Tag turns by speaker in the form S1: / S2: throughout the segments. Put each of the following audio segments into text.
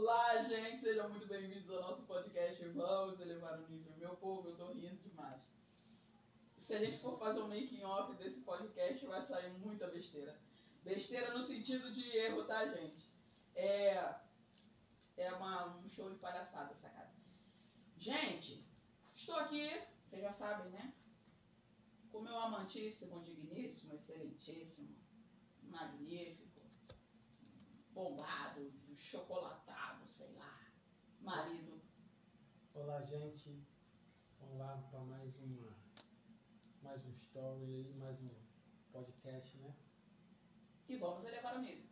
S1: Olá, gente, sejam muito bem-vindos ao nosso podcast Vamos Elevar o Nível. Meu povo, eu tô rindo demais. Se a gente for fazer um making off desse podcast, vai sair muita besteira. Besteira no sentido de erro, tá, gente? É, é uma, um show de palhaçada, sacada. Gente, estou aqui, vocês já sabem, né? Com meu amantíssimo, digníssimo, excelentíssimo, magnífico, bombado, lá, marido.
S2: Olá, gente. Vamos lá para mais uma mais um story, mais um podcast, né?
S1: E vamos elevar o nível.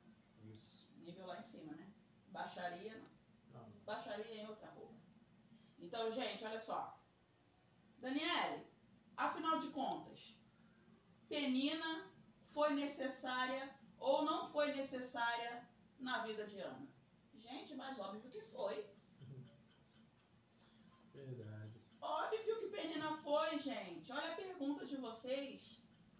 S2: Isso.
S1: Nível lá em cima, né? Baixaria, não.
S2: Não.
S1: Baixaria em outra roupa. Então, gente, olha só. Daniele, afinal de contas, Penina foi necessária ou não foi necessária na vida de Ana? Gente, mas óbvio que foi.
S2: Verdade.
S1: Óbvio que Penina foi, gente. Olha a pergunta de vocês.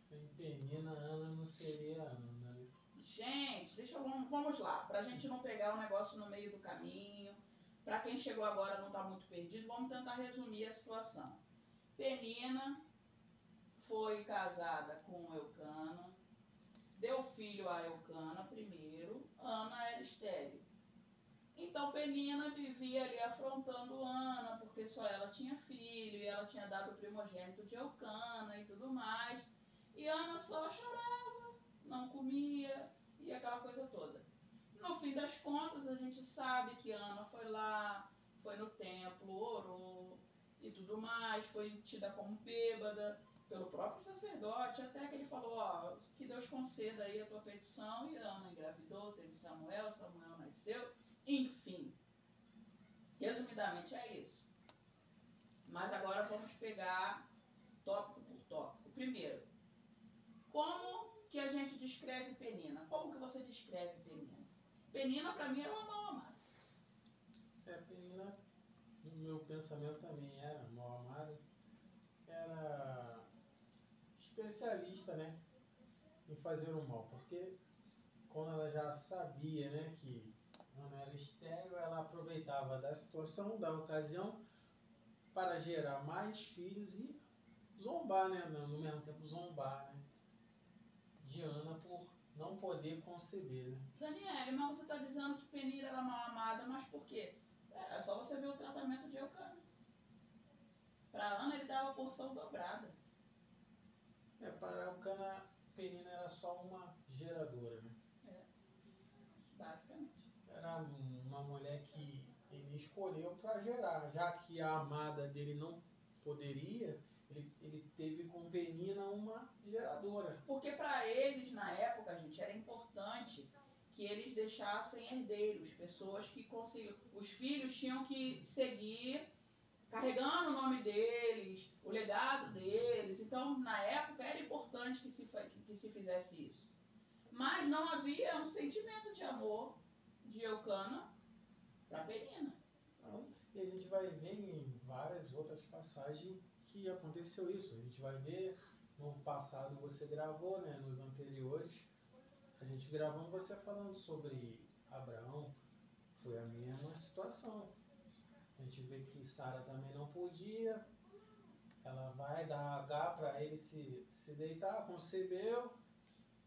S2: Sem penina, Ana não seria Ana, né?
S1: Gente, deixa eu, vamos, lá. Pra gente não pegar o negócio no meio do caminho. Pra quem chegou agora não tá muito perdido, vamos tentar resumir a situação. Penina foi casada com Eucana, deu filho a Eucana primeiro, Ana era estéril. Então Penina vivia ali afrontando Ana, porque só ela tinha filho, e ela tinha dado o primogênito de Eucana e tudo mais. E Ana só chorava, não comia, e aquela coisa toda. No fim das contas, a gente sabe que Ana foi lá, foi no templo, orou e tudo mais, foi tida como bêbada pelo próprio sacerdote, até que ele falou, ó, que Deus conceda aí a tua petição, e Ana engravidou, teve Samuel, Samuel nasceu, enfim. Resumidamente é isso. Mas agora vamos pegar tópico por tópico. Primeiro, como que a gente descreve Penina? Como que você descreve Penina? Penina para mim era uma mal amada.
S2: É, penina, no meu pensamento também era mal amada. Era especialista, né? Em fazer o mal. Porque quando ela já sabia, né, que Estéreo, ela aproveitava da situação, da ocasião, para gerar mais filhos e zombar, né? No mesmo tempo zombar, né? De Ana por não poder conceber, né?
S1: Daniele, mas você está dizendo que Penina era mal amada, mas por quê? É só você ver o tratamento de Eucana. Para Ana ele dava porção dobrada.
S2: É, para o Cana, Penina era só uma geradora, né?
S1: Basicamente.
S2: Uma mulher que ele escolheu para gerar, já que a amada dele não poderia, ele, ele teve com Penina uma geradora.
S1: Porque para eles, na época, gente, era importante que eles deixassem herdeiros, pessoas que conseguiam. Os filhos tinham que seguir carregando o nome deles, o legado deles. Então, na época, era importante que se, que se fizesse isso. Mas não havia um sentimento de amor de Eucana para Penina.
S2: Então, e a gente vai ver em várias outras passagens que aconteceu isso. A gente vai ver no passado você gravou, né, nos anteriores, a gente gravando você falando sobre Abraão, foi a mesma situação. A gente vê que Sara também não podia, ela vai dar H para ele se, se deitar, concebeu,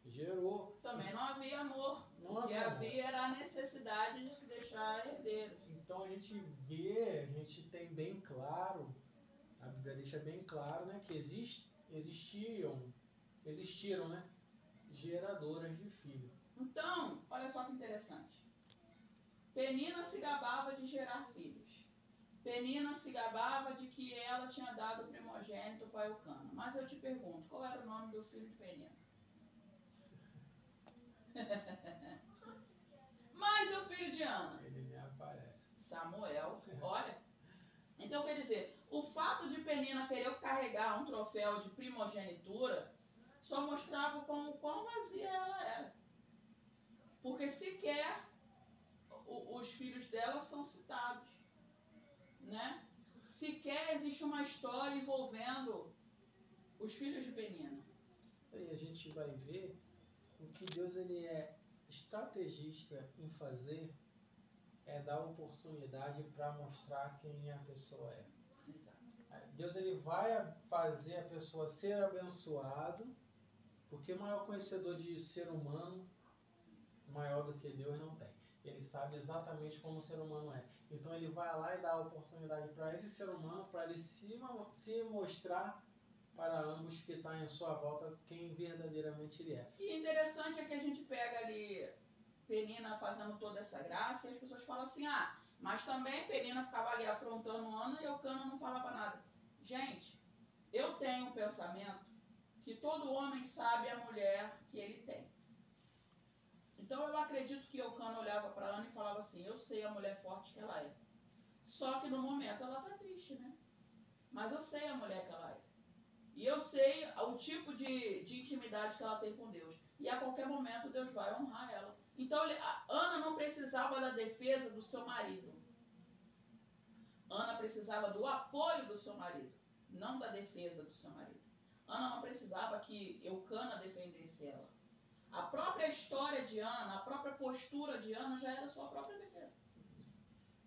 S2: gerou.
S1: Também não havia amor.
S2: Não
S1: o que
S2: havia amor.
S1: havia era a necessidade de se deixar herdeiros.
S2: Então a gente vê, a gente tem bem claro, a Bíblia deixa bem claro, né, que exist, existiam, existiram, né, geradoras de filho.
S1: Então, olha só que interessante. Penina se gabava de gerar filhos. Penina se gabava de que ela tinha dado o primogênito para Eucana. Mas eu te pergunto, qual era o nome do filho de Penina? Mas o filho de Ana?
S2: Ele me aparece.
S1: Samuel, olha. Então quer dizer, o fato de Penina querer carregar um troféu de primogenitura só mostrava como quão vazia ela era. Porque sequer o- os filhos dela são citados. Né? Sequer existe uma história envolvendo os filhos de Penina.
S2: E a gente vai ver o que Deus ele é estrategista em fazer é dar oportunidade para mostrar quem a pessoa é. Deus ele vai fazer a pessoa ser abençoado, porque maior conhecedor de ser humano, maior do que Deus, não tem. Ele sabe exatamente como o ser humano é. Então ele vai lá e dá a oportunidade para esse ser humano, para ele se, se mostrar para ambos que está em sua volta quem verdadeiramente ele é.
S1: E interessante é que a gente pega ali Penina fazendo toda essa graça e as pessoas falam assim, ah, mas também Penina ficava ali afrontando Ana e o Cana não falava nada. Gente, eu tenho um pensamento que todo homem sabe a mulher que ele tem. Então eu acredito que Eucana olhava para Ana e falava assim, eu sei a mulher forte que ela é. Só que no momento ela está triste, né? Mas eu sei a mulher que ela é. E eu sei o tipo de, de intimidade que ela tem com Deus. E a qualquer momento Deus vai honrar ela. Então Ana não precisava da defesa do seu marido. Ana precisava do apoio do seu marido, não da defesa do seu marido. Ana não precisava que Eucana defendesse ela. A própria história de Ana, a própria postura de Ana já era sua própria defesa.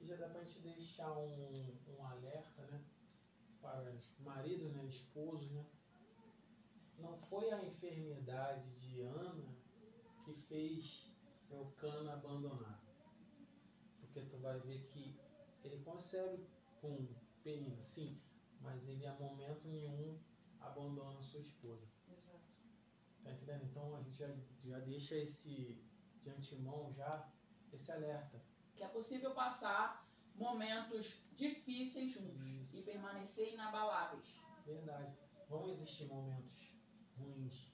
S2: E já dá para a gente deixar um, um alerta, né? Para maridos, né? Esposos, né? Não foi a enfermidade de Ana que fez Eucana abandonar. Porque tu vai ver que ele consegue com Penina, sim, mas ele a momento nenhum abandona sua esposa. Exato. Tá entendendo? Então a gente já, já deixa esse de antemão já esse alerta.
S1: Que é possível passar momentos difíceis juntos Isso. e permanecer inabaláveis.
S2: Verdade. Vão existir momentos ruins.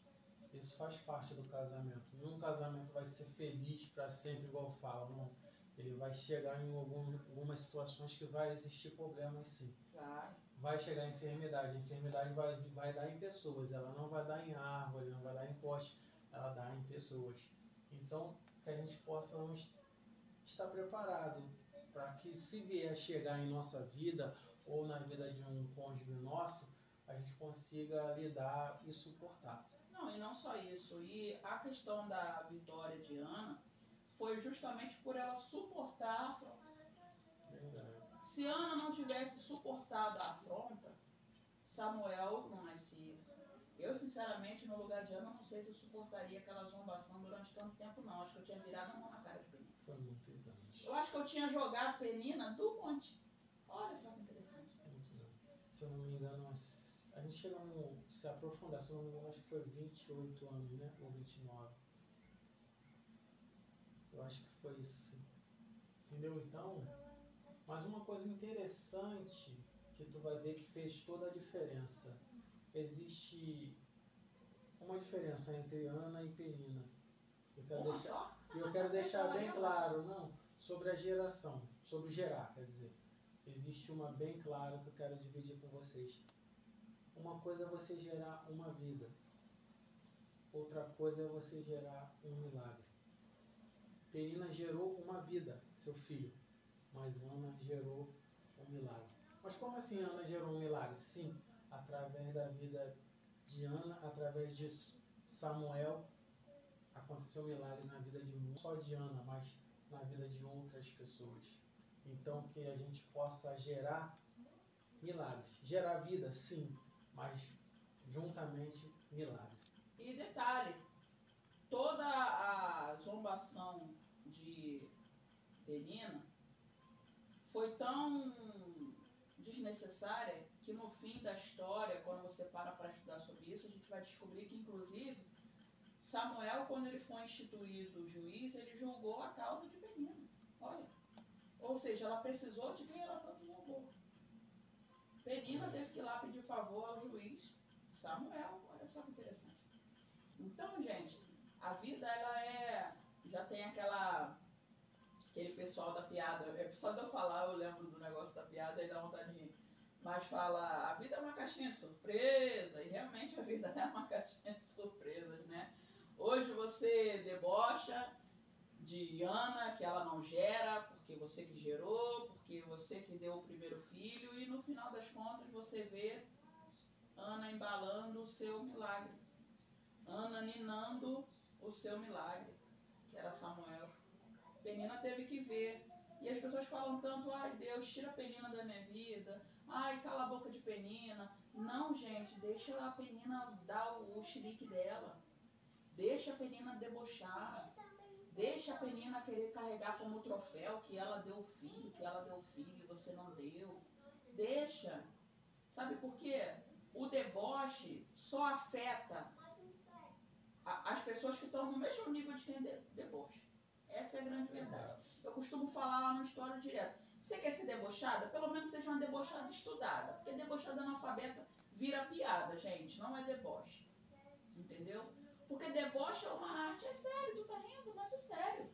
S2: Isso faz parte do casamento. Nenhum casamento vai ser feliz para sempre, igual fala. Não. Ele vai chegar em algum, algumas situações que vai existir problemas sim.
S1: Claro.
S2: Vai chegar a enfermidade. A enfermidade vai, vai dar em pessoas. Ela não vai dar em árvore, não vai dar em poste. Ela dá em pessoas. Então, que a gente possa estar preparado para que se vier chegar em nossa vida ou na vida de um cônjuge nosso, a gente consiga lidar e suportar.
S1: Não, e não só isso. E a questão da vitória de Ana foi justamente por ela suportar a afronta. Se Ana não tivesse suportado a afronta, Samuel não nascia. Eu, sinceramente, no lugar de Ana, não sei se eu suportaria aquela zombação durante tanto tempo, não. Acho que eu tinha virado a mão na cara.
S2: Foi muitos anos.
S1: Eu acho que eu tinha jogado Penina do monte. Olha só que interessante.
S2: Se eu não me engano, a gente chegou no, se aprofundar, se eu não me engano, acho que foi 28 anos, né? Ou 29. Eu acho que foi isso, sim. Entendeu? Então, mas uma coisa interessante que tu vai ver que fez toda a diferença. Existe uma diferença entre Ana e Penina. Eu quero deixar, eu quero deixar bem claro, não, sobre a geração, sobre gerar, quer dizer. Existe uma bem clara que eu quero dividir com vocês. Uma coisa é você gerar uma vida, outra coisa é você gerar um milagre. Penina gerou uma vida, seu filho, mas Ana gerou um milagre. Mas como assim Ana gerou um milagre? Sim, através da vida de Ana, através de Samuel, aconteceu um milagre na vida de não só de Ana, mas na vida de outras pessoas. Então que a gente possa gerar milagres. Gerar vida, sim, mas juntamente milagre.
S1: E detalhe, toda a zombação de Penina foi tão desnecessária que no fim da história, quando você para para estudar sobre isso, a gente vai descobrir que inclusive Samuel, quando ele foi instituído juiz, ele julgou a causa de Penina. Olha. Ou seja, ela precisou de quem ela tanto julgou. Penina teve que ir lá pedir favor ao juiz Samuel. Olha só que interessante. Então, gente, a vida ela é. Já tem aquela. Aquele pessoal da piada. É só de eu falar, eu lembro do negócio da piada e dá vontade de. Mas fala, a vida é uma caixinha de surpresa, e realmente a vida é uma caixinha de surpresas, né? Hoje você debocha de Ana, que ela não gera, porque você que gerou, porque você que deu o primeiro filho, e no final das contas você vê Ana embalando o seu milagre. Ana ninando o seu milagre, que era Samuel. Penina teve que ver E as pessoas falam tanto, ai Deus, tira a penina da minha vida, ai, cala a boca de penina. Não, gente, deixa a penina dar o, o xerique dela. Deixa a penina debochar. Deixa a penina querer carregar como troféu que ela deu filho, que ela deu filho e você não deu. Deixa. Sabe por quê? O deboche só afeta a, as pessoas que estão no mesmo nível de quem de, deboche. Essa é a grande verdade. Eu costumo falar lá no História Direto. Você quer ser debochada? Pelo menos seja uma debochada estudada. Porque debochada analfabeta vira piada, gente. Não é deboche. Entendeu? Porque deboche é uma arte. É sério, tu tá rindo, mas é sério.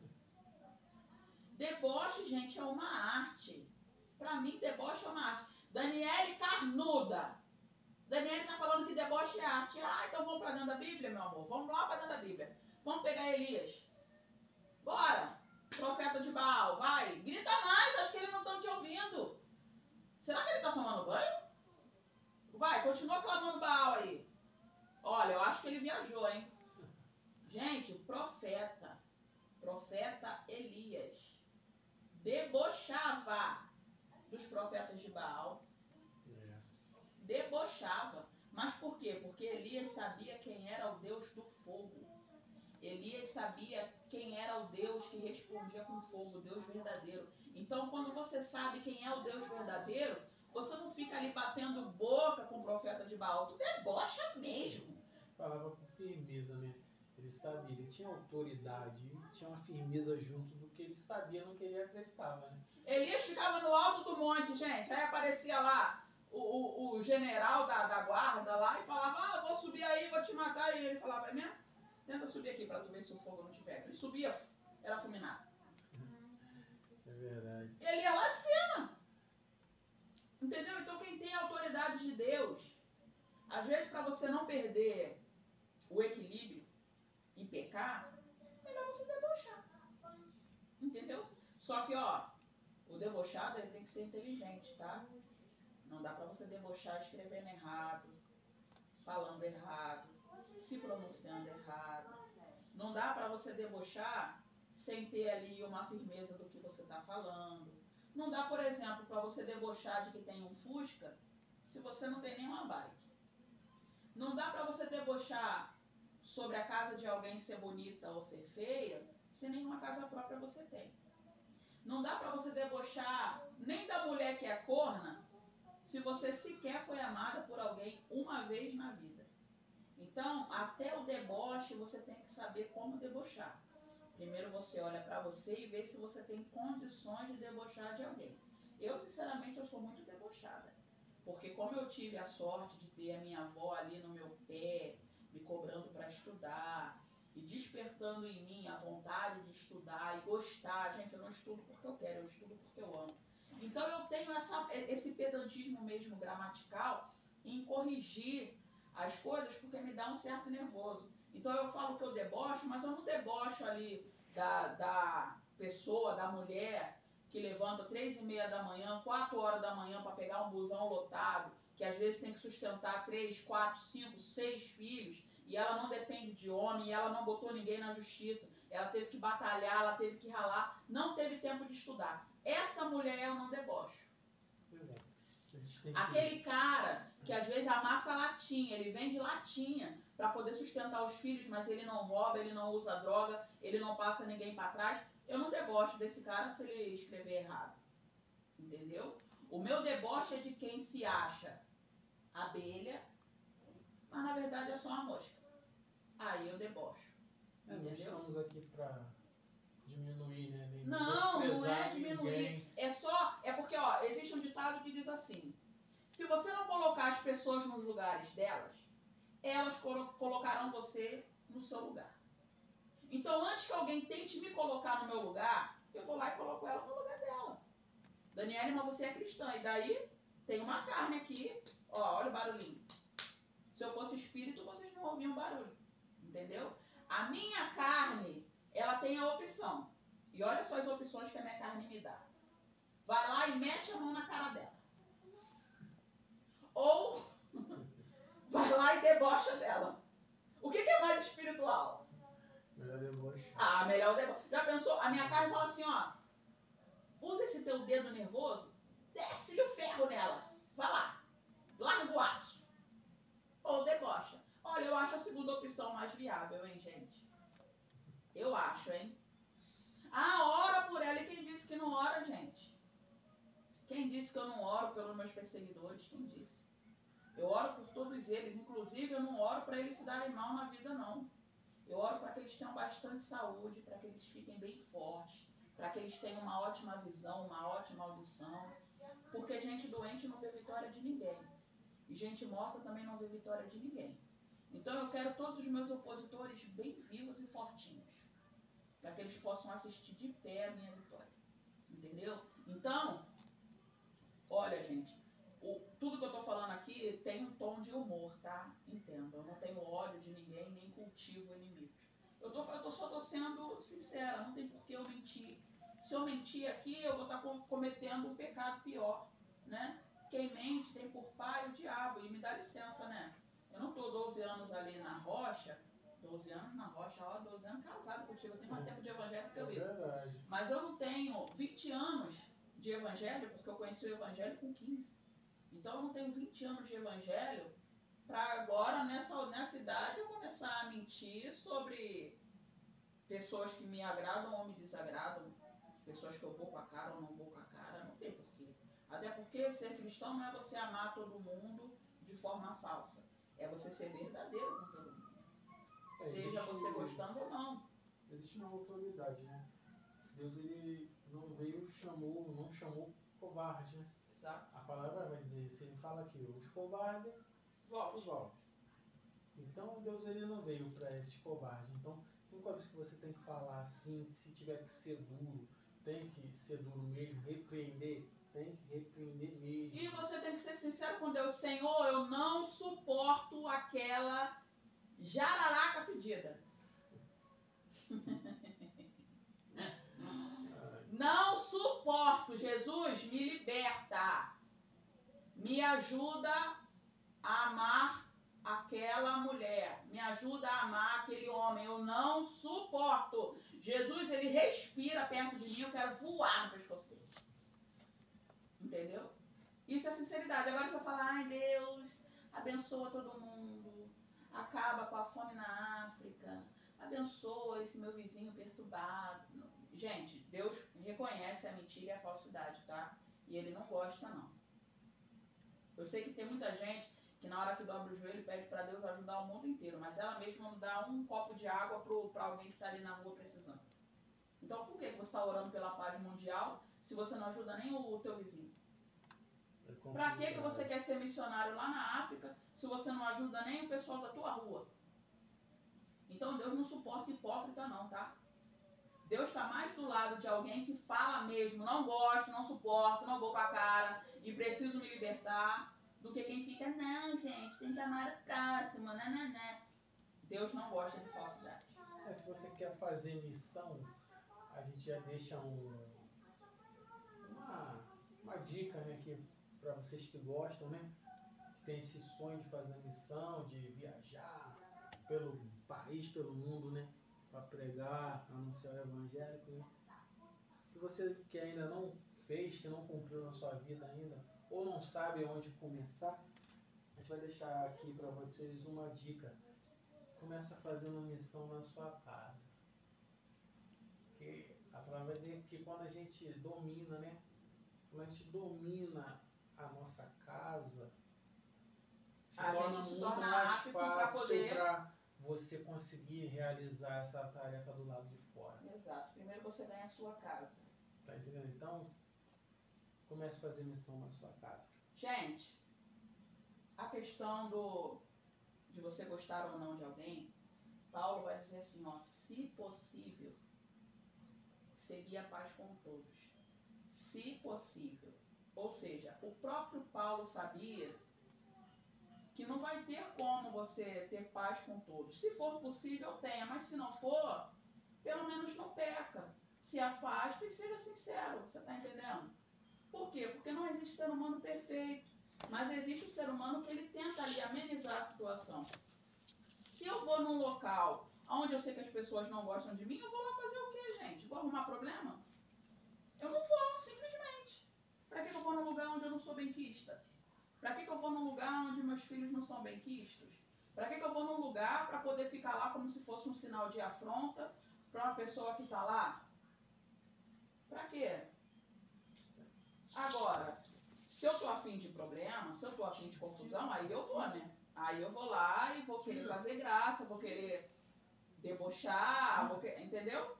S1: Deboche, gente, é uma arte. Pra mim, deboche é uma arte. Daniele Carnuda. Daniele tá falando que deboche é arte. Ah, então vamos pra dentro da Bíblia, meu amor. Vamos lá pra dentro da Bíblia. Vamos pegar Elias. Bora! Profeta de Baal, vai! Grita mais, acho que eles não estão te ouvindo. Será que ele está tomando banho? Vai, continua clamando Baal aí. Olha, eu acho que ele viajou, hein? Gente, profeta, profeta Elias, debochava dos profetas de Baal. É. Debochava. Mas por quê? Porque Elias sabia quem era o Deus do fogo. Elias sabia quem era o Deus que respondia com fogo, o Deus verdadeiro. Então, quando você sabe quem é o Deus verdadeiro, você não fica ali batendo boca com o profeta de Baal, tu debocha mesmo.
S2: Falava com firmeza, né? Ele sabia, ele tinha autoridade, tinha uma firmeza junto do que ele sabia, no que ele acreditava, né?
S1: Elias ficava no alto do monte, gente. Aí aparecia lá o, o, o general da, da guarda lá e falava, ah, vou subir aí, vou te matar. E ele falava, é mesmo? Tenta subir aqui para tu ver se o fogo não te pega. Ele subia, era fulminado.
S2: É verdade.
S1: Ele ia lá de cima. Entendeu? Então quem tem a autoridade de Deus, às vezes para você não perder o equilíbrio pecar, melhor você debochar. Entendeu? Só que, ó, o debochado ele tem que ser inteligente, tá? Não dá para você debochar escrevendo errado, falando errado, se pronunciando errado. Não dá para você debochar sem ter ali uma firmeza do que você está falando. Não dá, por exemplo, para você debochar de que tem um Fusca se você não tem nenhuma bike. Não dá para você debochar sobre a casa de alguém ser bonita ou ser feia se nenhuma casa própria você tem. Não dá para você debochar nem da mulher que é corna se você sequer foi amada por alguém uma vez na vida. Então, até o deboche, você tem que saber como debochar. Primeiro você olha para você e vê se você tem condições de debochar de alguém. Eu, sinceramente, eu sou muito debochada. Porque como eu tive a sorte de ter a minha avó ali no meu pé, me cobrando para estudar, e despertando em mim a vontade de estudar e gostar. Gente, eu não estudo porque eu quero, eu estudo porque eu amo. Então eu tenho essa, esse pedantismo mesmo gramatical em corrigir as coisas porque me dá um certo nervoso. Então eu falo que eu debocho, mas eu não debocho ali da, da pessoa, da mulher que levanta três e meia da manhã, quatro horas da manhã para pegar um busão lotado, que às vezes tem que sustentar três, quatro, cinco, seis filhos, e ela não depende de homem, e ela não botou ninguém na justiça, ela teve que batalhar, ela teve que ralar, não teve tempo de estudar. Essa mulher eu não debocho. Aquele cara que às vezes amassa latinha, ele vende latinha para poder sustentar os filhos, mas ele não rouba, ele não usa droga, ele não passa ninguém para trás. Eu não debocho desse cara se ele escrever errado. Entendeu? O meu deboche é de quem se acha abelha, mas na verdade é só uma mosca. Aí eu debocho.
S2: É, nós estamos aqui para diminuir, né? Nem
S1: não, não é diminuir. Ninguém. É só. É porque, ó, existe um ditado que diz assim: se você não colocar as pessoas nos lugares delas, elas colocarão você no seu lugar. Então, antes que alguém tente me colocar no meu lugar, eu vou lá e coloco ela no lugar dela. Daniela, mas você é cristã. E daí tem uma carne aqui. Ó, olha o barulhinho. Se eu fosse espírito, vocês não ouviam barulho. Entendeu? A minha carne, ela tem a opção. E olha só as opções que a minha carne me dá. Vai lá e mete a mão na cara dela ou vai lá e debocha dela. O que, que é mais espiritual?
S2: Melhor deboche.
S1: Ah, melhor deboche. Já pensou? A minha carne fala assim, ó. Usa dedo nervoso, desce-lhe o ferro nela. Vai lá. Larga o aço. Ou debocha. Olha, eu acho a segunda opção mais viável, hein, gente? Eu acho, hein? Ah, ora por ela. E quem disse que não ora, gente? Quem disse que eu não oro pelos meus perseguidores? Quem disse? Eu oro por todos eles. Inclusive, eu não oro para eles se darem mal na vida, não. Eu oro para que eles tenham bastante saúde, para que eles fiquem bem fortes, para que eles tenham uma ótima visão, uma ótima audição. Porque gente doente não vê vitória de ninguém. E gente morta também não vê vitória de ninguém. Então eu quero todos os meus opositores bem vivos e fortinhos. Para que eles possam assistir de pé a minha vitória. Entendeu? Então, olha, gente, o, tudo que eu estou falando aqui tem um tom de humor, tá? Entenda. Eu não tenho ódio de ninguém, nem cultivo inimigos. Eu, tô, eu tô, só estou sendo sincera, não tem por que eu mentir. Se eu mentir aqui, eu vou estar tá cometendo um pecado pior, né? Quem mente tem por pai o diabo, e me dá licença, né? Eu não estou 12 anos ali na rocha, 12 anos na rocha, ó, 12 anos casado contigo, eu tenho mais tempo de evangelho que eu vi.
S2: É
S1: Mas eu não tenho 20 anos de evangelho, porque eu conheci o evangelho com 15. Então eu não tenho 20 anos de evangelho para agora, nessa, nessa idade, eu começar a mentir sobre pessoas que me agradam ou me desagradam, pessoas que eu vou com a cara ou não vou com a cara, não tem porquê. Até porque ser cristão não é você amar todo mundo de forma falsa. É você ser verdadeiro com todo mundo. É, Seja você gostando ou não.
S2: Existe uma autoridade, né? Deus ele não veio, chamou, não chamou covarde, né?
S1: Exato.
S2: A palavra vai dizer isso. Ele fala que os covardes
S1: volte.
S2: volte. Então Deus ele não veio para esses covardes. Então tem coisas que você tem que falar assim, se tiver que ser duro, tem que ser duro mesmo, repreender, tem que repreender mesmo.
S1: E você tem que ser sincero com Deus, Senhor, eu não suporto aquela jararaca fedida. Não suporto. Jesus, me liberta. Me ajuda a amar aquela mulher. Me ajuda a amar aquele homem. Eu não suporto. Jesus, ele respira perto de mim. Eu quero voar no pescoço dele. Entendeu? Isso é sinceridade. Agora você fala, ai Deus, abençoa todo mundo. Acaba com a fome na África. Abençoa esse meu vizinho perturbado. Gente, Deus reconhece a mentira e a falsidade, tá? E ele não gosta, não. Eu sei que tem muita gente que na hora que dobra o joelho pede para Deus ajudar o mundo inteiro, mas ela mesma não dá um copo de água para alguém que está ali na rua precisando. Então por que você está orando pela paz mundial se você não ajuda nem o, teu vizinho? É para que, que você quer ser missionário lá na África se você não ajuda nem o pessoal da tua rua? Então Deus não suporta hipócrita não, tá? Deus está mais do lado de alguém que fala mesmo, não gosto, não suporto, não vou com a cara e preciso me libertar, do que quem fica, não, gente, tem que amar o próximo, né, né, né. Deus não gosta de falsidade.
S2: É, se você quer fazer missão, a gente já deixa um, uma, dica, né, para vocês que gostam, né, que tem esse sonho de fazer missão, de viajar pelo país, pelo mundo, né, para pregar, anunciar o evangelho, né? Se você que ainda não fez, que não cumpriu na sua vida ainda, ou não sabe onde começar, a gente vai deixar aqui para vocês uma dica. Começa fazendo uma missão na sua casa. Que a palavra dizer que quando a gente domina, né? Quando a gente domina a nossa casa, se
S1: a
S2: torna muito
S1: torna
S2: mais fácil
S1: para poder
S2: você conseguir realizar essa tarefa do lado de fora.
S1: Exato. Primeiro você ganha a sua casa.
S2: Tá entendendo? Então, comece a fazer missão na sua casa.
S1: Gente, a questão do de você gostar ou não de alguém, Paulo vai dizer assim, ó, se possível, seguir a paz com todos. Se possível. Ou seja, o próprio Paulo sabia que não vai ter como você ter paz com todos. Se for possível, tenha, mas se não for, pelo menos não peca. Se afaste e seja sincero, você está entendendo? Por quê? Porque não existe ser humano perfeito, mas existe o ser humano que ele tenta ali amenizar a situação. Se eu vou num local onde eu sei que as pessoas não gostam de mim, eu vou lá fazer o quê, gente? Vou arrumar problema? Eu não vou. Para que, que eu vou num lugar onde meus filhos não são bem quistos? Para que, que eu vou num lugar para poder ficar lá como se fosse um sinal de afronta para uma pessoa que está lá? Para quê? Agora, se eu tô afim de problema, se eu tô afim de confusão, aí eu vou, né? Aí eu vou lá e vou querer fazer graça, vou querer debochar, vou entendeu?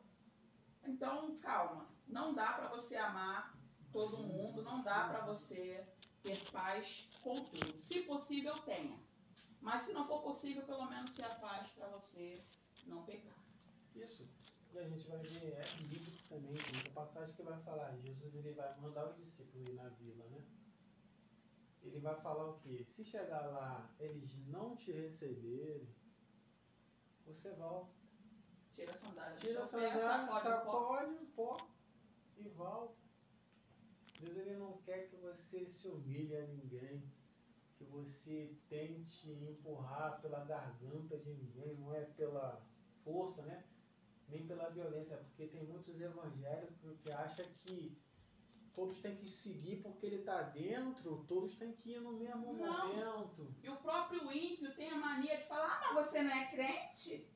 S1: Então, calma. Não dá para você amar todo mundo, não dá para você ter paz com tudo. Se possível, tenha. Mas se não for possível, pelo menos se afaste para você não pecar.
S2: Isso. E a gente vai ver, é bíblico também, tem uma passagem que vai falar, Jesus ele vai mandar os discípulos ir na vila, né? Ele vai falar o quê? Se chegar lá, eles não te receberem, você volta.
S1: Tira a sandália.
S2: Tira a
S1: Sacode
S2: sandália,
S1: pó.
S2: sacode o pó e volta. Deus ele não quer que você se humilhe a ninguém, que você tente empurrar pela garganta de ninguém, não é pela força, né? Nem pela violência, porque tem muitos evangélicos que acham que todos têm que seguir porque ele está dentro, todos têm que ir no mesmo
S1: Não.
S2: momento.
S1: E o próprio ímpio tem a mania de falar, ah, mas você não é crente?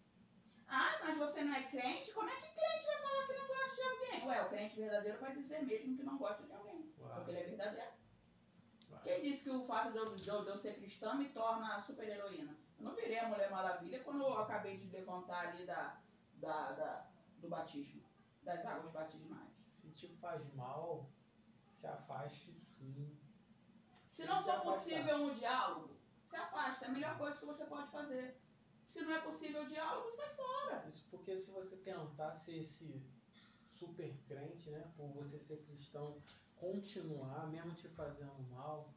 S1: Ah, mas você não é crente? Como é que crente vai falar que não gosta de alguém? Ué, o crente verdadeiro vai dizer mesmo que não gosta de alguém.
S2: Uau.
S1: Porque ele é verdadeiro.
S2: Vai.
S1: Quem disse que o fato de eu, de eu- ser cristã me torna super heroína? Eu não virei a Mulher Maravilha quando eu acabei de levantar ali da, da, da- do batismo, das águas batismais.
S2: Se te faz mal, se afaste sim.
S1: Se não for possível um diálogo, se afasta. É a melhor coisa que você pode fazer. Se não é possível o diálogo, sai fora.
S2: Isso porque se você tentar ser esse super crente, né? Por você ser cristão, continuar, mesmo te fazendo mal,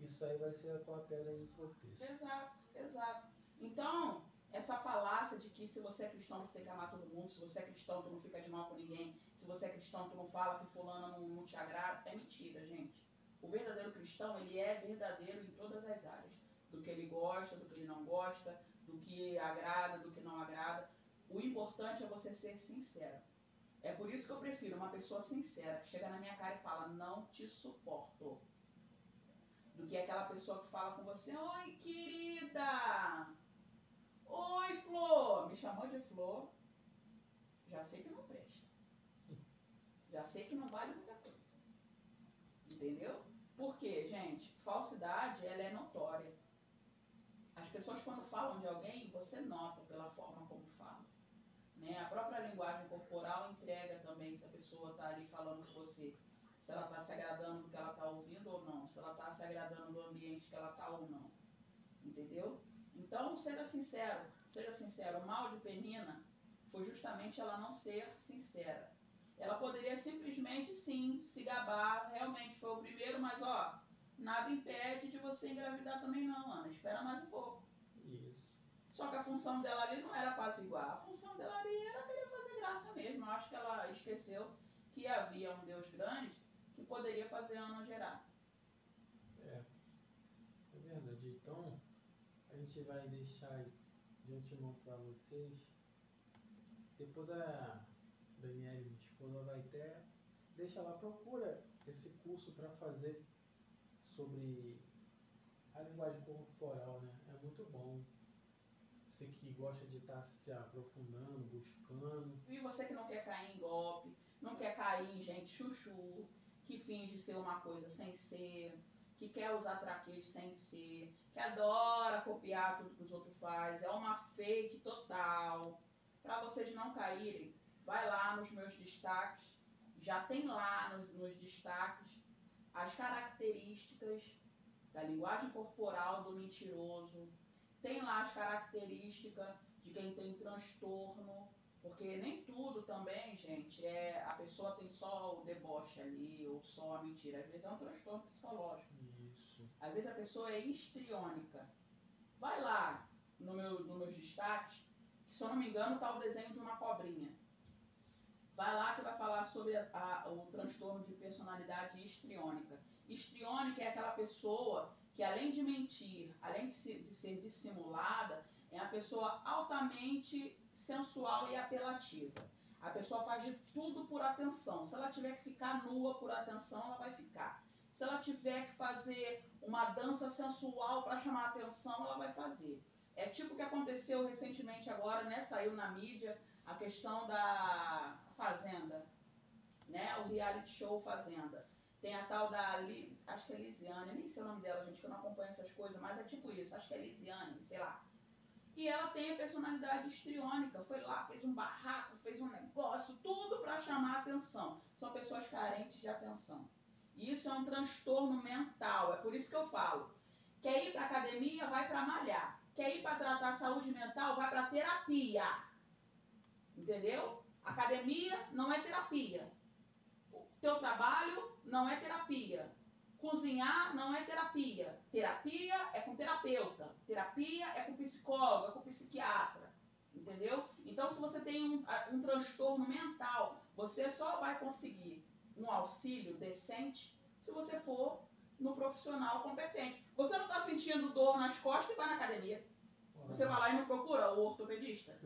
S2: isso aí vai ser a tua pedra de tropeço.
S1: Exato, exato. Então, essa falácia de que se você é cristão você tem que amar todo mundo, se você é cristão tu não fica de mal com ninguém, se você é cristão tu não fala que fulano não, não te agrada, é mentira, gente. O verdadeiro cristão, ele é verdadeiro em todas as áreas. Do que ele gosta, do que ele não gosta, do que agrada, do que não agrada. O importante é você ser sincero. É por isso que eu prefiro uma pessoa sincera, que chega na minha cara e fala, não te suporto. Do que aquela pessoa que fala com você, oi querida! Oi Flor! Me chamou de Flor. Já sei que não presta. Já sei que não vale muita coisa. Entendeu? Por quê, gente? Falsidade, ela é notória. As pessoas quando falam de alguém, você nota pela forma como falam. Né? A própria linguagem corporal entrega também se a pessoa está ali falando com você. Se ela está se agradando do que ela está ouvindo ou não. Se ela está se agradando do ambiente que ela está ou não. Entendeu? Então, seja sincero. Seja sincero. O mal de Penina foi justamente ela não ser sincera. Ela poderia simplesmente, sim, se gabar. Realmente foi o primeiro, mas ó, nada impede de você engravidar também não, Ana. Espera mais um pouco. Só que a função dela ali não era apaziguar. A função dela ali era querer fazer graça mesmo. Eu acho que ela esqueceu que havia um Deus grande que poderia fazer Ana gerar.
S2: É. É verdade. Então, a gente vai deixar de antemão para vocês. Depois a Daniela, minha esposa, vai ter. Deixa lá, procura esse curso para fazer sobre a linguagem corporal, né? É muito bom. Você que gosta de estar se aprofundando, buscando.
S1: E você que não quer cair em golpe, não quer cair em gente chuchu, que finge ser uma coisa sem ser, que quer usar traquejo sem ser, que adora copiar tudo que os outros fazem, é uma fake total. Para vocês não caírem, vai lá nos meus destaques, já tem lá nos, nos destaques as características da linguagem corporal do mentiroso, tem lá as características de quem tem transtorno, porque nem tudo também, gente, é a pessoa tem só o deboche ali, ou só a mentira. Às vezes é um transtorno psicológico.
S2: Isso.
S1: Às vezes a pessoa é histriônica. Vai lá no meu, nos meus destaques, que se eu não me engano está o desenho de uma cobrinha. Vai lá que vai falar sobre a- a- o transtorno de personalidade histriônica. Histriônica é aquela pessoa que além de mentir, além de, se- de ser dissimulada, é uma pessoa altamente sensual e apelativa. A pessoa faz de tudo por atenção. Se ela tiver que ficar nua por atenção, ela vai ficar. Se ela tiver que fazer uma dança sensual para chamar atenção, ela vai fazer. É tipo o que aconteceu recentemente agora, né? Saiu na mídia a questão da Fazenda, né? O reality show Fazenda. Tem a tal da, acho que é Lisiane, nem sei o nome dela, gente, que eu não acompanho essas coisas, mas é tipo isso, acho que é Lisiane, sei lá. E ela tem a personalidade histriônica, foi lá, fez um barraco, fez um negócio, tudo para chamar atenção. São pessoas carentes de atenção. E isso é um transtorno mental, é por isso que eu falo. Quer ir para academia, vai para malhar. Quer ir para tratar saúde mental, vai para terapia. Entendeu? Academia não é terapia. O teu trabalho não é terapia. Cozinhar não é terapia. Terapia é com terapeuta. Terapia é com psicólogo, é com psiquiatra. Entendeu? Então, se você tem um, um transtorno mental, você só vai conseguir um auxílio decente se você for no profissional competente. Você não está sentindo dor nas costas e vai na academia. Você vai lá e não procura o ortopedista.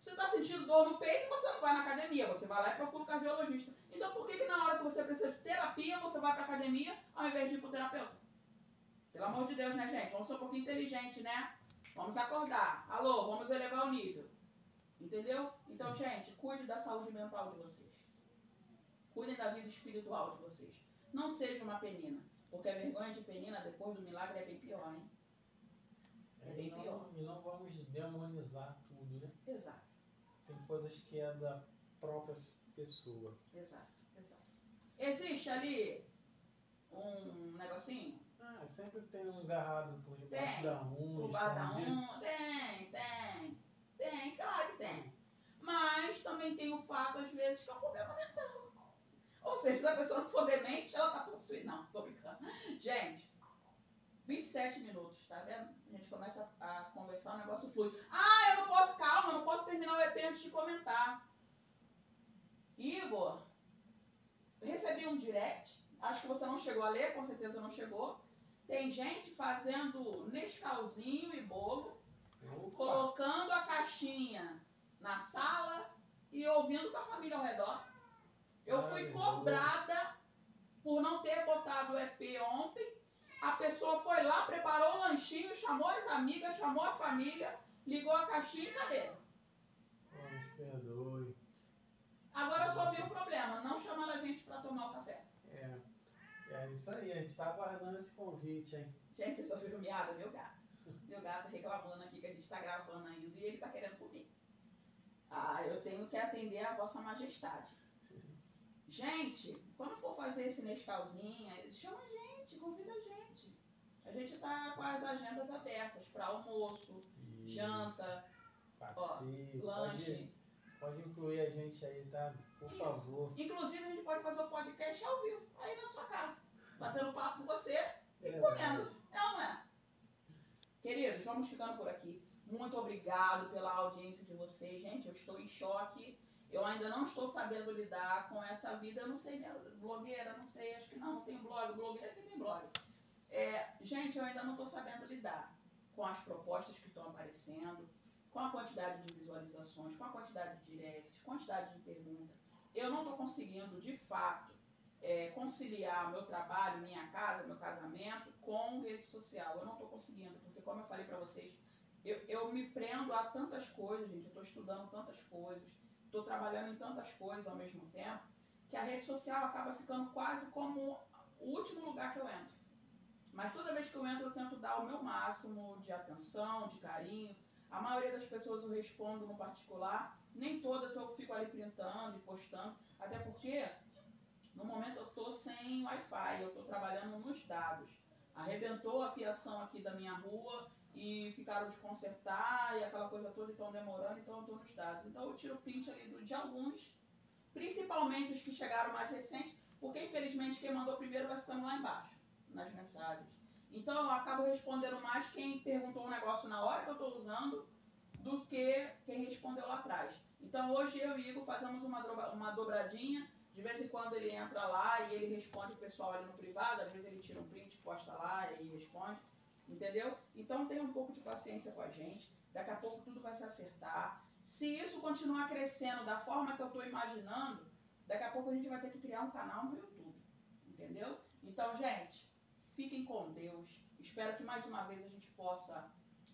S1: Você está sentindo dor no peito, você não vai na academia, você vai lá e procura o cardiologista. Então por que, que na hora que você precisa de terapia, você vai para academia ao invés de ir para o terapeuta? Pelo amor de Deus, né, gente? Vamos ser um pouquinho inteligente, né? Vamos acordar. Alô, vamos elevar o nível. Entendeu? Então, gente, cuide da saúde mental de vocês. Cuidem da vida espiritual de vocês. Não seja uma penina. Porque a vergonha de penina depois do milagre é bem pior, hein?
S2: É bem pior. E não vamos demonizar tudo, né?
S1: Exato.
S2: Tem coisas que é da própria pessoa.
S1: Exato, exato. Existe ali um negocinho?
S2: Ah, sempre tem um garrado por debaixo tem, da unha. Por
S1: baixo da unha. Tem, tem. Tem, claro que tem. Mas também tem o fato, às vezes, que é um problema mental. Ou seja, se a pessoa não for demente, ela tá possuída. Não, tô brincando. Gente, 27 minutos, tá vendo? A gente começa a conversar, o negócio flui. Ah, eu não posso, calma, eu não posso terminar o EP antes de comentar. Igor, recebi um direct, acho que você não chegou a ler, com certeza não chegou. Tem gente fazendo Nescauzinho e bolo, Opa. colocando a caixinha na sala e ouvindo com a família ao redor. Eu fui cobrada por não ter botado o EP ontem. A pessoa foi lá, preparou o lanchinho, chamou as amigas, chamou a família, ligou a caixinha e cadê?
S2: Oh, perdoe.
S1: Agora eu só vi um problema, não chamando a gente para tomar o café.
S2: É, isso aí, a gente está aguardando esse convite, hein?
S1: Gente, vocês ouviram miada? Meu gato. Meu gato reclamando aqui que a gente está gravando ainda e ele está querendo comer. Ah, eu tenho que atender a vossa majestade. Gente, quando for fazer esse Nescauzinho, chama a gente, convida a gente. A gente está com as agendas abertas para almoço, Isso. janta,
S2: Passeio, ó, lanche. Pode, pode, incluir a gente aí, tá? Por Isso. favor.
S1: Inclusive, a gente pode fazer o podcast ao vivo, aí na sua casa. Batendo papo com você e é comendo. É ou não é? Queridos, vamos ficando por aqui. Muito obrigado pela audiência de vocês. Gente, eu estou em choque eu ainda não estou sabendo lidar com essa vida, eu não sei, né? blogueira, não sei, acho que não, não tem blog, blogueira que tem blog. É, gente, eu ainda não estou sabendo lidar com as propostas que estão aparecendo, com a quantidade de visualizações, com a quantidade de directs, quantidade de perguntas. Eu não estou conseguindo, de fato, é, conciliar meu trabalho, minha casa, meu casamento com rede social. Eu não estou conseguindo, porque como eu falei para vocês, eu, eu me prendo a tantas coisas, gente, eu estou estudando tantas coisas, estou trabalhando em tantas coisas ao mesmo tempo, que a rede social acaba ficando quase como o último lugar que eu entro. Mas toda vez que eu entro, eu tento dar o meu máximo de atenção, de carinho. A maioria das pessoas eu respondo no particular, nem todas eu fico ali printando e postando, até porque no momento eu estou sem Wi-Fi, eu estou trabalhando nos dados. Arrebentou a fiação aqui da minha rua, e ficaram de consertar e aquela coisa toda estão demorando, então eu estou nos dados. Então eu tiro print ali de alguns, principalmente os que chegaram mais recentes, porque infelizmente quem mandou primeiro vai ficando lá embaixo, nas mensagens. Então eu acabo respondendo mais quem perguntou um negócio na hora que eu estou usando do que quem respondeu lá atrás. Então hoje eu e Igor fazemos uma, uma dobradinha, de vez em quando ele entra lá e ele responde o pessoal ali no privado, às vezes ele tira um print, posta lá e responde. Entendeu? Então tenha um pouco de paciência com a gente. Daqui a pouco tudo vai se acertar. Se isso continuar crescendo da forma que eu estou imaginando, daqui a pouco a gente vai ter que criar um canal no YouTube. Entendeu? Então, gente, fiquem com Deus. Espero que mais uma vez a gente possa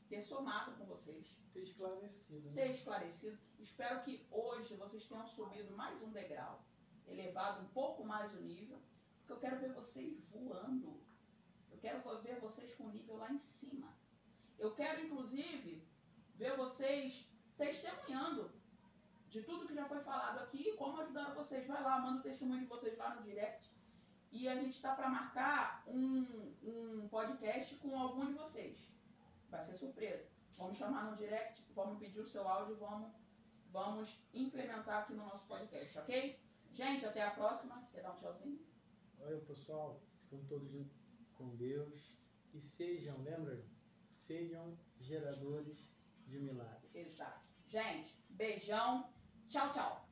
S1: ter somado com vocês.
S2: Ter esclarecido.
S1: Né? Ter esclarecido. Espero que hoje vocês tenham subido mais um degrau, elevado um pouco mais o nível, porque eu quero ver vocês voando. Eu quero ver vocês com o nível lá em cima. Eu quero, inclusive, ver vocês testemunhando de tudo que já foi falado aqui e como ajudaram vocês. Vai lá, manda o testemunho de vocês lá no direct. E a gente está para marcar um, um podcast com algum de vocês. Vai ser surpresa. Vamos chamar no direct, vamos pedir o seu áudio, vamos, vamos implementar aqui no nosso podcast, ok? Gente, até a próxima. Quer dar um tchauzinho?
S2: Olha, pessoal, ficam todos com Deus. E sejam, lembra? Sejam geradores de milagres.
S1: Exato. Gente, beijão. Tchau, tchau.